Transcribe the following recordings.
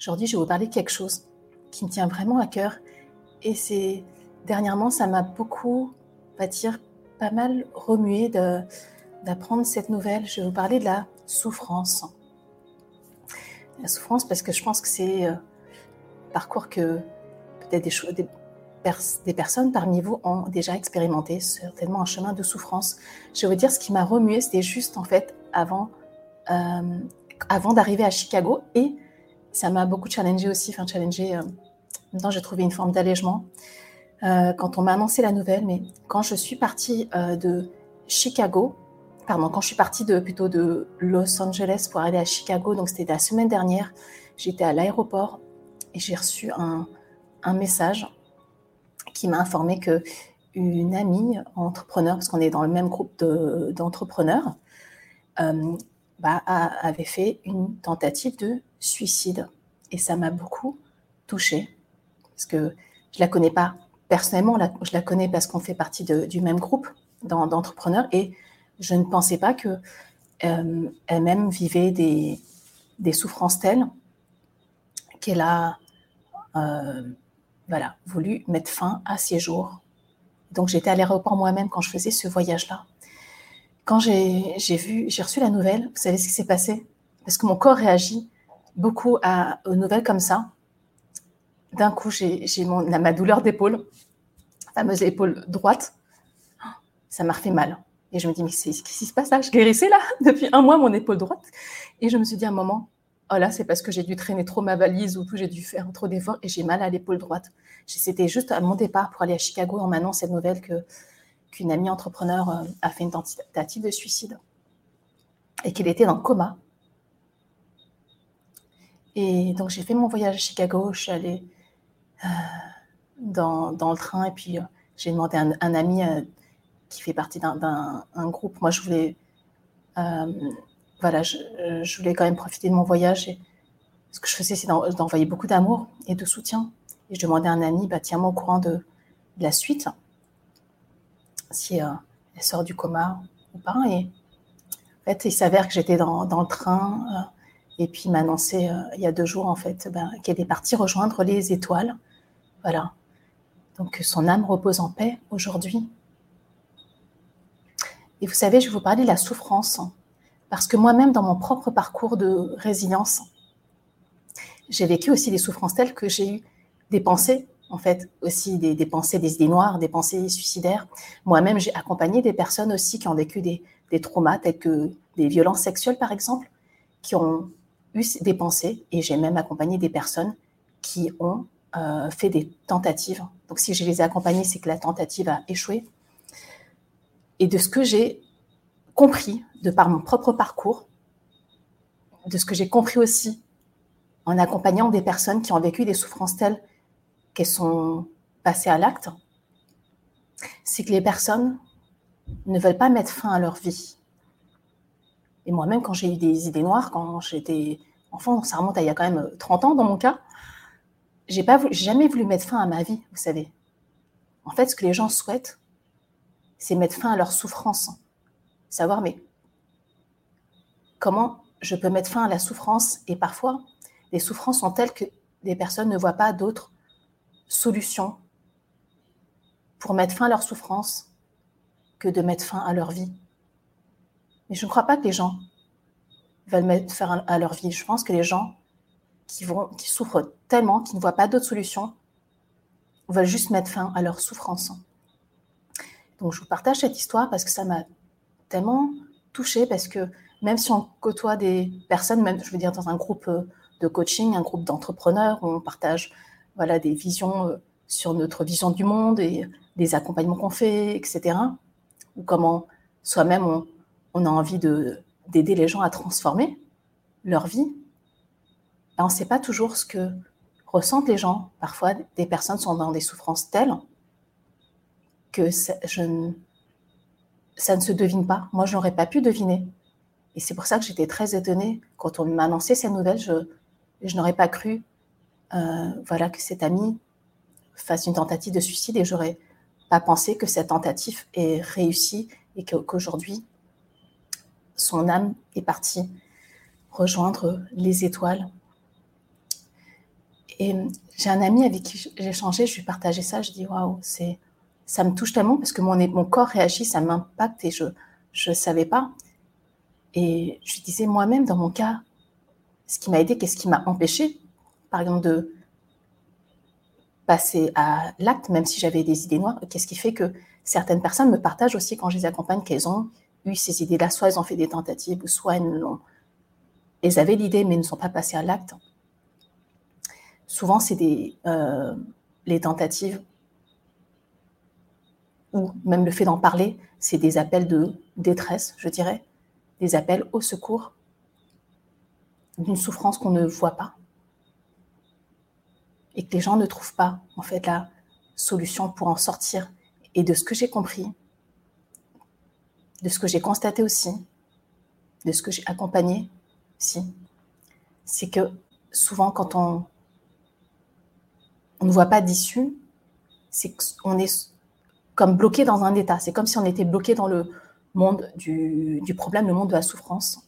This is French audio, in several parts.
Aujourd'hui, je vais vous parler de quelque chose qui me tient vraiment à cœur. Et c'est dernièrement, ça m'a beaucoup, on va dire, pas mal remué d'apprendre cette nouvelle. Je vais vous parler de la souffrance. La souffrance parce que je pense que c'est un parcours que peut-être des, des, des, personnes parmi vous ont déjà expérimenté, certainement un chemin de souffrance. Je vais vous dire ce qui m'a remué, c'était juste en fait avant, euh, avant d'arriver à Chicago et ça m'a beaucoup challengé aussi, enfin challengé, euh, maintenant j'ai trouvé une forme d'allègement euh, quand on m'a annoncé la nouvelle, mais quand je suis partie euh, de Chicago, pardon, quand je suis partie de, plutôt de Los Angeles pour aller à Chicago, donc c'était la semaine dernière, j'étais à l'aéroport et j'ai reçu un, un, message qui m'a informé que une amie entrepreneur, parce qu'on est dans le même groupe d'entrepreneurs, bah, avait fait une tentative de suicide. Et ça m'a beaucoup touchée, parce que je la connais pas personnellement, je la connais parce qu'on fait partie du même groupe d'entrepreneurs, et je ne pensais pas que euh, elle-même vivait des, des, souffrances telles qu'elle a euh, voilà, voulu mettre fin à ses jours. Donc j'étais à l'aéroport moi-même quand je faisais ce voyage-là. Quand j'ai vu, j'ai reçu la nouvelle, vous savez ce qui s'est passé? Parce que mon corps réagit beaucoup aux nouvelles comme ça. D'un coup, j'ai ma douleur d'épaule, fameuse épaule droite. Ça m'a refait mal. Et je me dis, mais qu'est-ce qui se passe là? Je guérissais là depuis un mois mon épaule droite. Et je me suis dit à un moment, oh là, c'est parce que j'ai dû traîner trop ma valise ou tout, j'ai dû faire trop d'efforts et j'ai mal à l'épaule droite. C'était juste à mon départ pour aller à Chicago en m'annonçant cette nouvelle que qu'une amie entrepreneur euh, a fait une tentative de suicide et qu'elle était dans le coma. Et donc j'ai fait mon voyage à Chicago, je suis allée euh, dans, le train et puis euh, j'ai demandé à un, ami qui fait partie d'un groupe. Moi, je voulais, voilà, je, voulais quand même profiter de mon voyage. Ce que je faisais, c'est d'envoyer beaucoup d'amour et de soutien. Et je demandais à un ami, bah, tiens-moi au courant de, la suite, si euh, elle sort du coma ou pas. Et en fait, il s'avère que j'étais dans, le train. Euh, et puis, il m'a annoncé il y a deux jours, en fait, ben, qu'elle est partie rejoindre les étoiles. Voilà. Donc, son âme repose en paix aujourd'hui. Et vous savez, je vais vous parler de la souffrance, parce que moi-même, dans mon propre parcours de résilience, j'ai vécu aussi des souffrances telles que j'ai eu des pensées, en fait, aussi des, pensées, des idées noires, des pensées suicidaires. Moi-même, j'ai accompagné des personnes aussi qui ont vécu des, des traumas, tels que des violences sexuelles, par exemple, qui ont eu des pensées, et j'ai même accompagné des personnes qui ont euh, fait des tentatives. Donc, si je les ai accompagnées, c'est que la tentative a échoué. Et de ce que j'ai compris, de par mon propre parcours, de ce que j'ai compris aussi en accompagnant des personnes qui ont vécu des souffrances telles qu'elles sont passées à l'acte, c'est que les personnes ne veulent pas mettre fin à leur vie. Et moi-même, quand j'ai eu des idées noires, quand j'étais enfant, ça remonte à il y a quand même 30 ans dans mon cas, j'ai pas jamais voulu mettre fin à ma vie, vous savez. En fait, ce que les gens souhaitent, c'est mettre fin à leur souffrance. Savoir, mais comment je peux mettre fin à la souffrance? Et parfois, les souffrances sont telles que des personnes ne voient pas d'autres solutions pour mettre fin à leur souffrance que de mettre fin à leur vie. Mais je ne crois pas que les gens veulent mettre fin à leur vie. Je pense que les gens qui, vont, qui souffrent tellement, qui ne voient pas d'autres solutions, veulent juste mettre fin à leur souffrance. Donc je vous partage cette histoire parce que ça m'a tellement touchée, parce que même si on côtoie des personnes, même je veux dire dans un groupe euh, de coaching, un groupe d'entrepreneurs, où on partage voilà, des visions euh, sur notre vision du monde et des accompagnements qu'on fait, etc. Ou comment soi-même on, a envie d'aider les gens à transformer leur vie, ben, on ne sait pas toujours ce que ressentent les gens. Parfois, des personnes sont dans des souffrances telles que ça, je, ça ne se devine pas. Moi, je n'aurais pas pu deviner. Et c'est pour ça que j'étais très étonnée quand on m'a annoncé ces nouvelles. Je, n'aurais pas cru voilà, que cet ami fasse une tentative de suicide et j'aurais pas pensé que cette tentative ait réussi et qu'aujourd'hui, son âme est partie rejoindre les étoiles Et j'ai un ami avec qui j'ai échangé, je lui ai partagé ça, je dis waouh, c'est ça me touche tellement parce que mon, mon corps réagit, ça m'impacte et je ne savais pas. Et je disais moi-même, dans mon cas, ce qui m'a aidé, qu'est-ce qui m'a empêché, par exemple, de passer à l'acte, même si j'avais des idées noires, qu'est-ce qui fait que certaines personnes me partagent aussi quand je les accompagne qu'elles ont eu ces idées-là, soit elles ont fait des tentatives, soit elles, elles avaient l'idée mais ne sont pas passées à l'acte. Souvent, c'est des euh, les tentatives ou même le fait d'en parler, c'est des appels de détresse, je dirais, des appels au secours d'une souffrance qu'on ne voit pas et que les gens ne trouvent pas en fait la solution pour en sortir. Et de ce que j'ai compris, de ce que j'ai constaté aussi, de ce que j'ai accompagné aussi, c'est que souvent quand on, on ne voit pas d'issue, c'est qu'on est comme bloqué dans un état. C'est comme si on était bloqué dans le monde du, problème, le monde de la souffrance.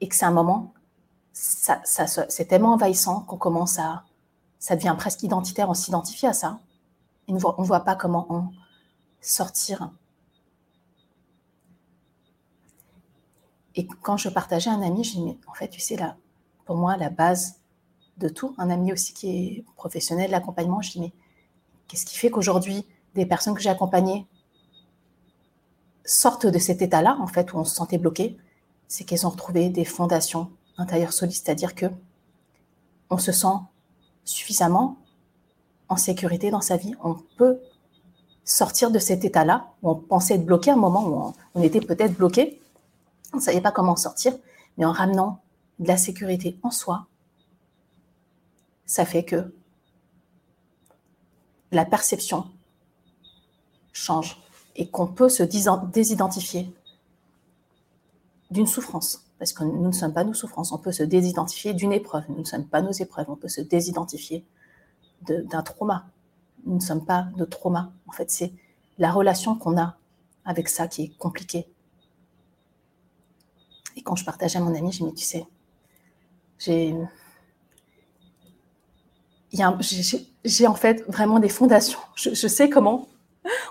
Et que c'est un moment, c'est tellement envahissant qu'on commence à. Ça devient presque identitaire, on s'identifie à ça. On ne voit pas comment en sortir. Et quand je partageais un ami, je dis, mais en fait, tu sais, là, pour moi, la base de tout, un ami aussi qui est professionnel, l'accompagnement, je dis, mais Qu'est-ce qui fait qu'aujourd'hui, des personnes que j'ai accompagnées sortent de cet état-là, en fait, où on se sentait bloqué C'est qu'elles ont retrouvé des fondations intérieures solides, c'est-à-dire que on se sent suffisamment en sécurité dans sa vie. On peut sortir de cet état-là où on pensait être bloqué un moment où on, était peut-être bloqué. On ne savait pas comment sortir, mais en ramenant de la sécurité en soi, ça fait que la perception change et qu'on peut se désidentifier d'une souffrance. Parce que nous ne sommes pas nos souffrances, on peut se désidentifier d'une épreuve, nous ne sommes pas nos épreuves, on peut se désidentifier d'un trauma. Nous ne sommes pas de trauma. En fait, c'est la relation qu'on a avec ça qui est compliquée. Et quand je partageais à mon ami, j'ai dit, tu sais, j'ai en fait vraiment des fondations. Je, sais comment,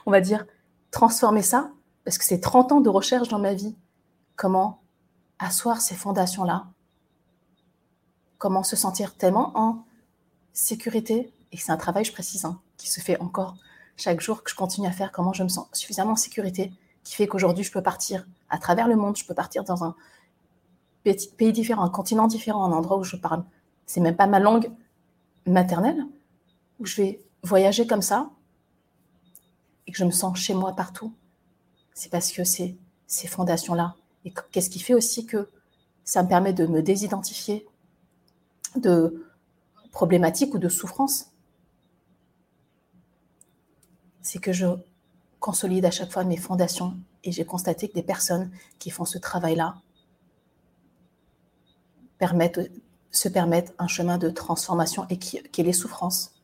on va dire, transformer ça, parce que c'est 30 ans de recherche dans ma vie. Comment asseoir ces fondations-là Comment se sentir tellement en sécurité Et c'est un travail, je précise, hein, qui se fait encore chaque jour, que je continue à faire. Comment je me sens suffisamment en sécurité, qui fait qu'aujourd'hui, je peux partir à travers le monde, je peux partir dans un pays différent, un continent différent, un endroit où je parle. C'est même pas ma langue maternelle, où je vais voyager comme ça et que je me sens chez moi partout, c'est parce que ces fondations-là. Et qu'est-ce qui fait aussi que ça me permet de me désidentifier de problématiques ou de souffrances? C'est que je consolide à chaque fois mes fondations et j'ai constaté que des personnes qui font ce travail-là permettent se permettre un chemin de transformation et qui, est les souffrances.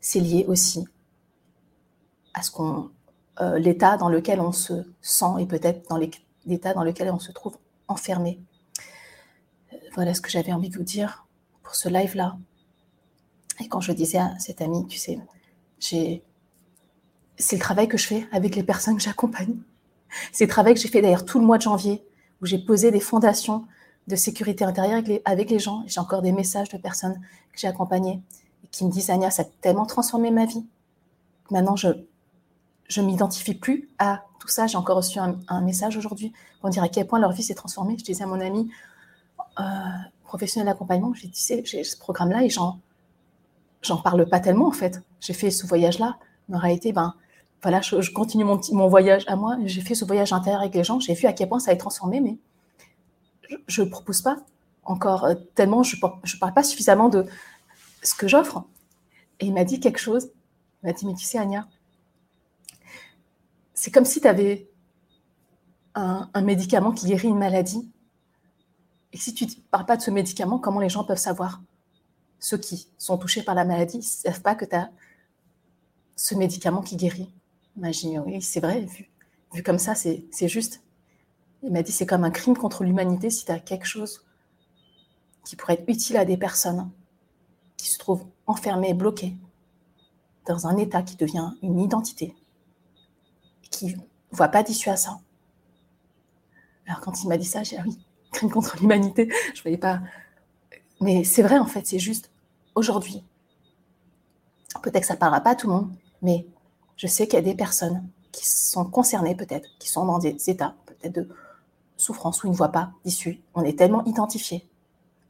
C'est lié aussi à ce qu'on, euh, l'état dans lequel on se sent et peut-être dans l'état dans lequel on se trouve enfermé. Euh, voilà ce que j'avais envie de vous dire pour ce live-là. Et quand je disais à cet ami, tu sais, c'est le travail que je fais avec les personnes que j'accompagne. C'est le travail que j'ai fait d'ailleurs tout le mois de janvier, où j'ai posé des fondations de sécurité intérieure avec les, gens. J'ai encore des messages de personnes que j'ai accompagnées et qui me disent Anya, ça a tellement transformé ma vie. Maintenant, je je m'identifie plus à tout ça. J'ai encore reçu un, message aujourd'hui pour dire à quel point leur vie s'est transformée. Je disais à mon ami euh, professionnel d'accompagnement, j'ai dit, j'ai ce programme-là et j'en j'en parle pas tellement en fait. J'ai fait ce voyage-là. En réalité, ben voilà, je, continue mon, mon voyage à moi. J'ai fait ce voyage intérieur avec les gens. J'ai vu à quel point ça a transformé, mais je ne propose pas encore euh, tellement, je ne parle pas suffisamment de ce que j'offre. Et il m'a dit quelque chose. Il m'a dit, mais tu sais, Anya, c'est comme si tu avais un, médicament qui guérit une maladie. Et si tu ne parles pas de ce médicament, comment les gens peuvent savoir? Ceux qui sont touchés par la maladie ne savent pas que tu as ce médicament qui guérit. Imagine, oui, c'est vrai, vu, vu comme ça, c'est juste. Il m'a dit c'est comme un crime contre l'humanité si tu as quelque chose qui pourrait être utile à des personnes qui se trouvent enfermées, bloquées dans un état qui devient une identité, qui ne voit pas d'issue à ça. Alors quand il m'a dit ça, j'ai dit, ah oui, crime contre l'humanité, je voyais pas. Mais c'est vrai en fait, c'est juste aujourd'hui. Peut-être que ça ne parlera pas à tout le monde, mais je sais qu'il y a des personnes qui sont concernées peut-être, qui sont dans des états peut-être de souffrance où ils ne voient pas d'issue. On est tellement identifié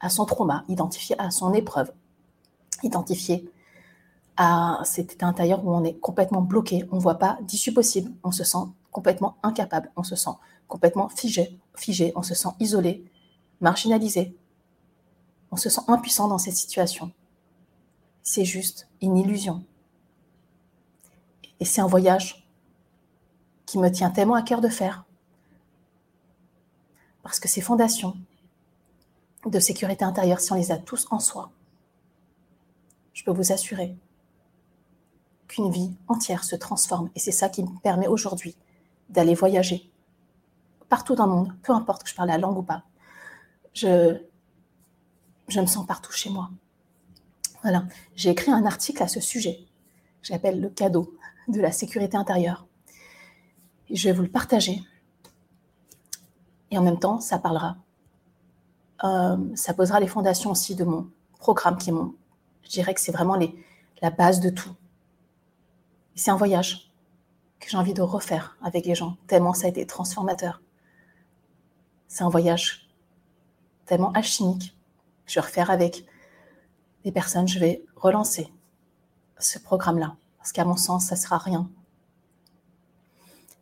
à son trauma, identifié à son épreuve, identifié cet état intérieur où on est complètement bloqué, on ne voit pas d'issue possible, on se sent complètement incapable, on se sent complètement figé, figé, on se sent isolé, marginalisé, on se sent impuissant dans cette situation. C'est juste une illusion. Et c'est un voyage qui me tient tellement à cœur de faire. Parce que ces fondations de sécurité intérieure, si on les a tous en soi, je peux vous assurer qu'une vie entière se transforme. Et c'est ça qui me permet aujourd'hui d'aller voyager partout dans le monde, peu importe que je parle la langue ou pas. Je, je me sens partout chez moi. Voilà, j'ai écrit un article à ce sujet. J'appelle le cadeau de la sécurité intérieure. Je vais vous le partager. Et en même temps, ça parlera. Euh, ça posera les fondations aussi de mon programme qui est mon. Je dirais que c'est vraiment les, la base de tout. C'est un voyage que j'ai envie de refaire avec les gens, tellement ça a été transformateur. C'est un voyage tellement alchimique. Je vais refaire avec des personnes, je vais relancer ce programme-là. Parce qu'à mon sens, ça ne sera rien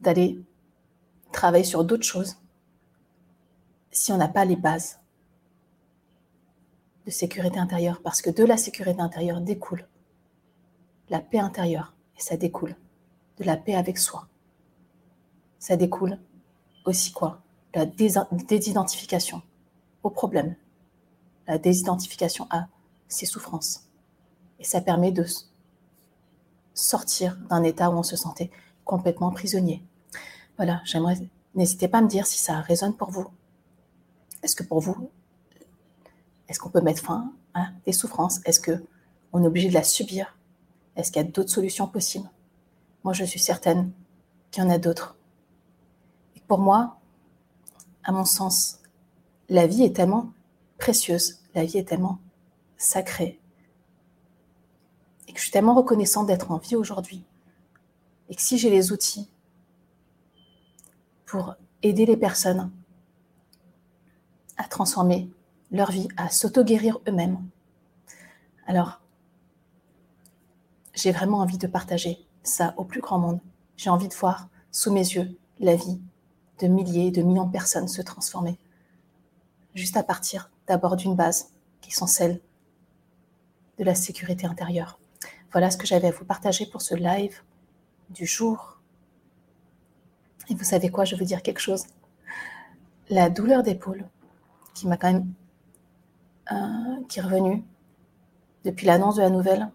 d'aller travailler sur d'autres choses si on n'a pas les bases de sécurité intérieure. Parce que de la sécurité intérieure découle la paix intérieure. Et ça découle de la paix avec soi. Ça découle aussi quoi? La désidentification au problème. La désidentification à ses souffrances. Et ça permet de sortir d'un état où on se sentait complètement prisonnier. Voilà, j'aimerais. N'hésitez pas à me dire si ça résonne pour vous. Est-ce que pour vous, est-ce qu'on peut mettre fin à des souffrances? Est-ce que on est obligé de la subir? Est-ce qu'il y a d'autres solutions possibles? Moi, je suis certaine qu'il y en a d'autres. Et pour moi, à mon sens, la vie est tellement précieuse, la vie est tellement sacrée, et que je suis tellement reconnaissante d'être en vie aujourd'hui, et que si j'ai les outils pour aider les personnes à transformer leur vie, à s'auto-guérir eux-mêmes, alors j'ai vraiment envie de partager ça au plus grand monde. J'ai envie de voir sous mes yeux la vie de milliers, de millions de personnes se transformer, juste à partir d'abord d'une base qui sont celles de la sécurité intérieure. Voilà ce que j'avais à vous partager pour ce live du jour. Et vous savez quoi, je veux dire quelque chose. La douleur d'épaule, qui m'a quand même, euh, qui est revenue depuis l'annonce de la nouvelle,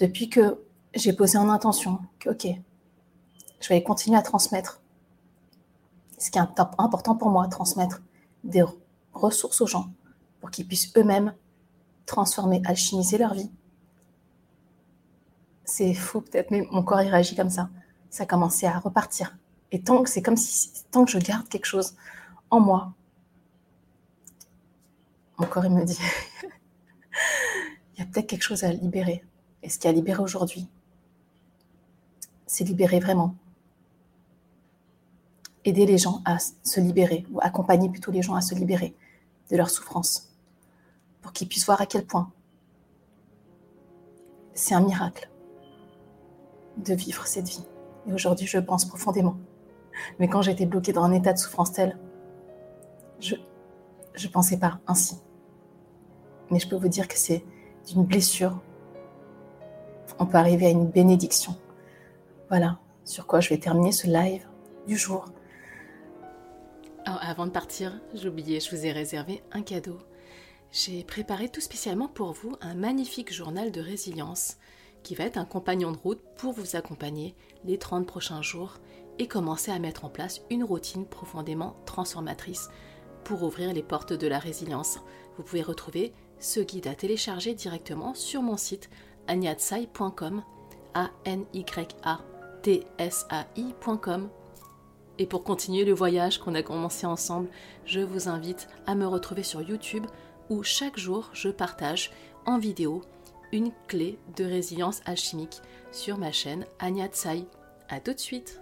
depuis que j'ai posé en intention que, ok, je vais continuer à transmettre ce qui est important pour moi, transmettre des ressources aux gens pour qu'ils puissent eux-mêmes transformer, alchimiser leur vie c'est fou peut-être, mais mon corps il réagit comme ça. Ça a commencé à repartir. Et tant que c'est comme si, tant que je garde quelque chose en moi, mon corps il me dit, il y a peut-être quelque chose à libérer. Et ce qui a libéré aujourd'hui, c'est libérer vraiment. Aider les gens à se libérer, ou accompagner plutôt les gens à se libérer de leur souffrance, pour qu'ils puissent voir à quel point c'est un miracle de vivre cette vie. Et aujourd'hui, je pense profondément. Mais quand j'étais bloquée dans un état de souffrance tel, je ne pensais pas ainsi. Mais je peux vous dire que c'est d'une blessure, on peut arriver à une bénédiction. Voilà sur quoi je vais terminer ce live du jour. Alors, avant de partir, oublié, je vous ai réservé un cadeau. J'ai préparé tout spécialement pour vous un magnifique journal de résilience qui va être un compagnon de route pour vous accompagner les 30 prochains jours et commencer à mettre en place une routine profondément transformatrice pour ouvrir les portes de la résilience. Vous pouvez retrouver ce guide à télécharger directement sur mon site agnatsai.com a n y a t s a i.com. Et pour continuer le voyage qu'on a commencé ensemble, je vous invite à me retrouver sur YouTube où chaque jour je partage en vidéo une clé de résilience alchimique sur ma chaîne Anya Tsai. A tout de suite